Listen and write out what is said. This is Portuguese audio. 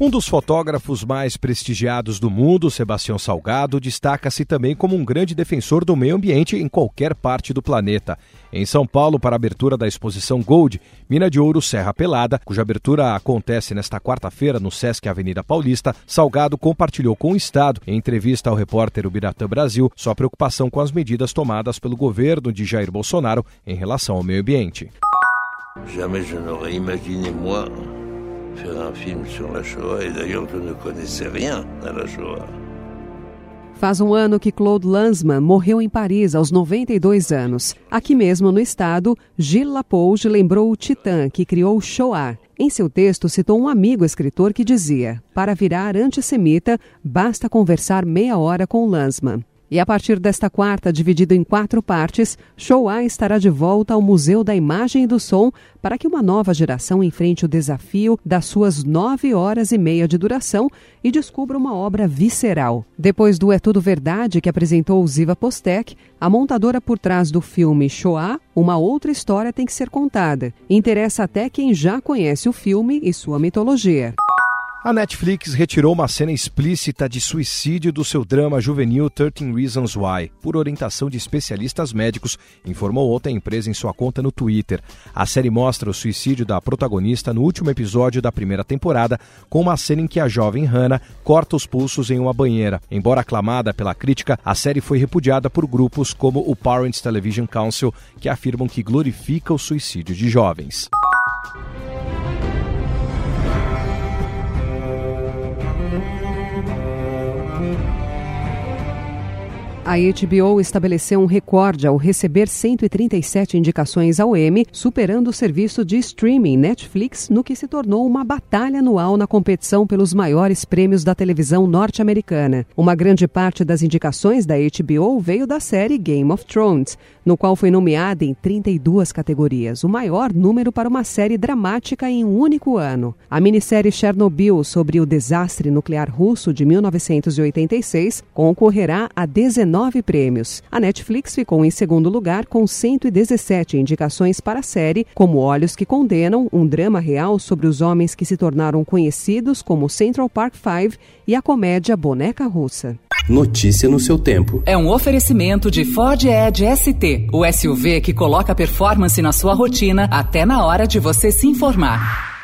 Um dos fotógrafos mais prestigiados do mundo, Sebastião Salgado, destaca-se também como um grande defensor do meio ambiente em qualquer parte do planeta. Em São Paulo, para a abertura da exposição Gold, Mina de Ouro Serra Pelada, cuja abertura acontece nesta quarta-feira no Sesc Avenida Paulista, Salgado compartilhou com o Estado, em entrevista ao repórter Ubiratã Brasil, sua preocupação com as medidas tomadas pelo governo de Jair Bolsonaro em relação ao meio ambiente. Jamais je n'aurais imaginé, faire un film sur la Shoah, et d'ailleurs je ne connaissais rien à la Shoah. Faz um ano que Claude Lanzmann morreu em Paris aos 92 anos. Aqui mesmo no estado, Gilles Lapouge lembrou o titã que criou Shoah. Em seu texto, citou um amigo escritor que dizia: Para virar antissemita, basta conversar meia hora com Lanzmann. E a partir desta quarta, dividido em quatro partes, Shoah estará de volta ao Museu da Imagem e do Som para que uma nova geração enfrente o desafio das suas nove horas e meia de duração e descubra uma obra visceral. Depois do É Tudo Verdade, que apresentou Ziva Postek, a montadora por trás do filme Shoah, uma outra história tem que ser contada. Interessa até quem já conhece o filme e sua mitologia. A Netflix retirou uma cena explícita de suicídio do seu drama juvenil 13 Reasons Why, por orientação de especialistas médicos, informou ontem a empresa em sua conta no Twitter. A série mostra o suicídio da protagonista no último episódio da primeira temporada, com uma cena em que a jovem Hannah corta os pulsos em uma banheira. Embora aclamada pela crítica, a série foi repudiada por grupos como o Parents Television Council, que afirmam que glorifica o suicídio de jovens. A HBO estabeleceu um recorde ao receber 137 indicações ao Emmy, superando o serviço de streaming Netflix, no que se tornou uma batalha anual na competição pelos maiores prêmios da televisão norte-americana. Uma grande parte das indicações da HBO veio da série Game of Thrones, no qual foi nomeada em 32 categorias, o maior número para uma série dramática em um único ano. A minissérie Chernobyl sobre o desastre nuclear russo de 1986 concorrerá a 19 nove prêmios. A Netflix ficou em segundo lugar com 117 indicações para a série, como Olhos que Condenam, um drama real sobre os homens que se tornaram conhecidos como Central Park Five e a comédia Boneca Russa. Notícia no seu tempo. É um oferecimento de Ford Edge ST, o SUV que coloca performance na sua rotina até na hora de você se informar.